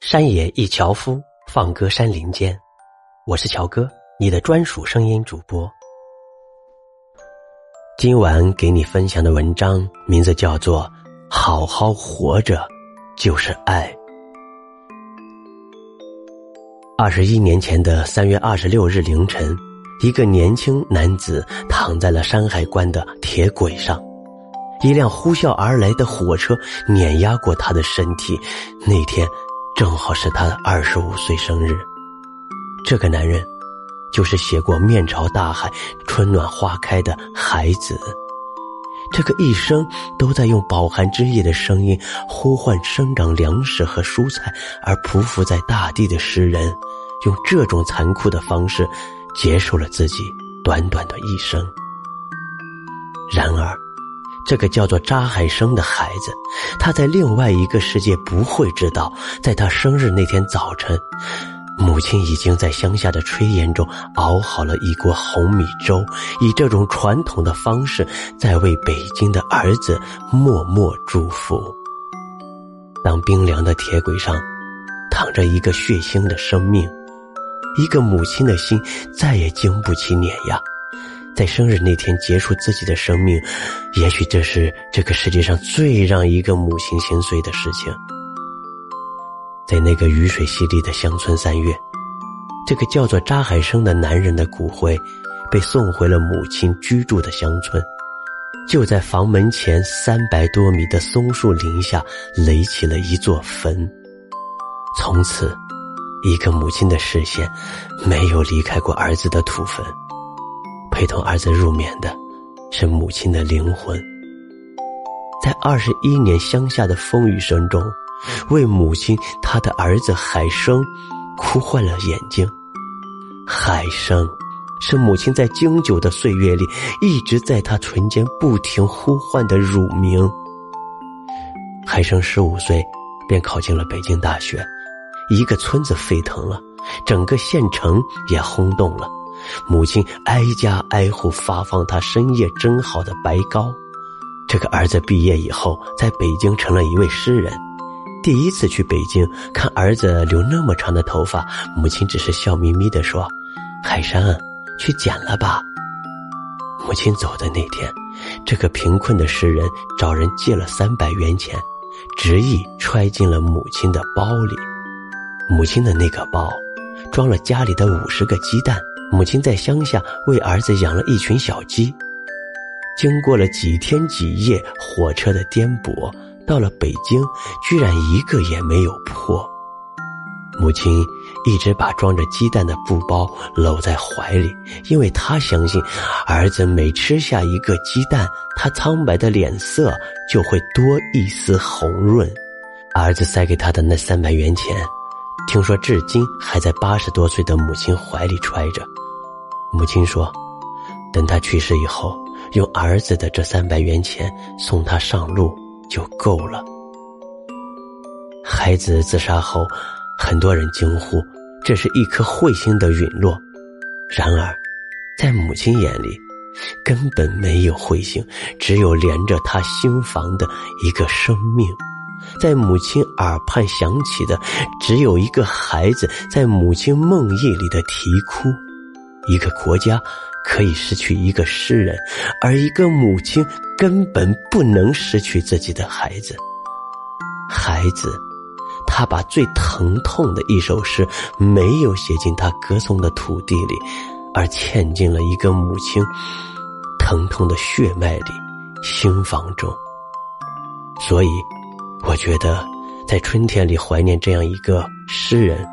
山野一樵夫，放歌山林间。我是乔哥，你的专属声音主播。今晚给你分享的文章名字叫做《好好活着就是爱》。二十一年前的三月二十六日凌晨，一个年轻男子躺在了山海关的铁轨上，一辆呼啸而来的火车碾压过他的身体。那天。正好是他的二十五岁生日，这个男人，就是写过“面朝大海，春暖花开”的孩子。这个一生都在用饱含之意的声音呼唤生长粮食和蔬菜而匍匐在大地的诗人，用这种残酷的方式结束了自己短短的一生。然而。这个叫做扎海生的孩子，他在另外一个世界不会知道，在他生日那天早晨，母亲已经在乡下的炊烟中熬好了一锅红米粥，以这种传统的方式在为北京的儿子默默祝福。当冰凉的铁轨上躺着一个血腥的生命，一个母亲的心再也经不起碾压。在生日那天结束自己的生命，也许这是这个世界上最让一个母亲心碎的事情。在那个雨水淅沥的乡村三月，这个叫做扎海生的男人的骨灰被送回了母亲居住的乡村，就在房门前三百多米的松树林下垒起了一座坟。从此，一个母亲的视线没有离开过儿子的土坟。陪同儿子入眠的，是母亲的灵魂。在二十一年乡下的风雨声中，为母亲，他的儿子海生哭坏了眼睛。海生，是母亲在经久的岁月里一直在他唇间不停呼唤的乳名。海生十五岁便考进了北京大学，一个村子沸腾了，整个县城也轰动了。母亲挨家挨户发放他深夜蒸好的白糕。这个儿子毕业以后，在北京成了一位诗人。第一次去北京看儿子留那么长的头发，母亲只是笑眯眯地说：“海山，去剪了吧。”母亲走的那天，这个贫困的诗人找人借了三百元钱，执意揣进了母亲的包里。母亲的那个包，装了家里的五十个鸡蛋。母亲在乡下为儿子养了一群小鸡，经过了几天几夜火车的颠簸，到了北京，居然一个也没有破。母亲一直把装着鸡蛋的布包搂在怀里，因为她相信，儿子每吃下一个鸡蛋，他苍白的脸色就会多一丝红润。儿子塞给他的那三百元钱。听说至今还在八十多岁的母亲怀里揣着。母亲说：“等他去世以后，用儿子的这三百元钱送他上路就够了。”孩子自杀后，很多人惊呼：“这是一颗彗星的陨落。”然而，在母亲眼里，根本没有彗星，只有连着他心房的一个生命。在母亲耳畔响起的，只有一个孩子在母亲梦呓里的啼哭。一个国家可以失去一个诗人，而一个母亲根本不能失去自己的孩子。孩子，他把最疼痛的一首诗没有写进他歌颂的土地里，而嵌进了一个母亲疼痛的血脉里、心房中。所以。我觉得，在春天里怀念这样一个诗人，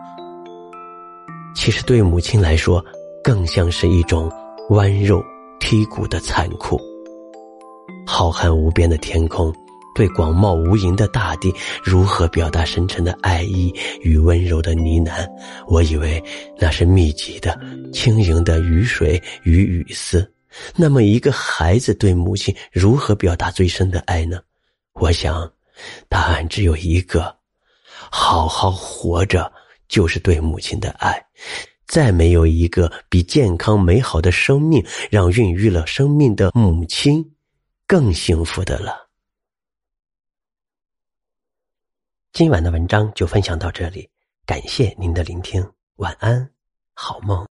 其实对母亲来说，更像是一种剜肉剔骨的残酷。浩瀚无边的天空，对广袤无垠的大地，如何表达深沉的爱意与温柔的呢喃？我以为那是密集的、轻盈的雨水与雨丝。那么，一个孩子对母亲如何表达最深的爱呢？我想。答案只有一个：好好活着就是对母亲的爱。再没有一个比健康美好的生命让孕育了生命的母亲更幸福的了。今晚的文章就分享到这里，感谢您的聆听，晚安，好梦。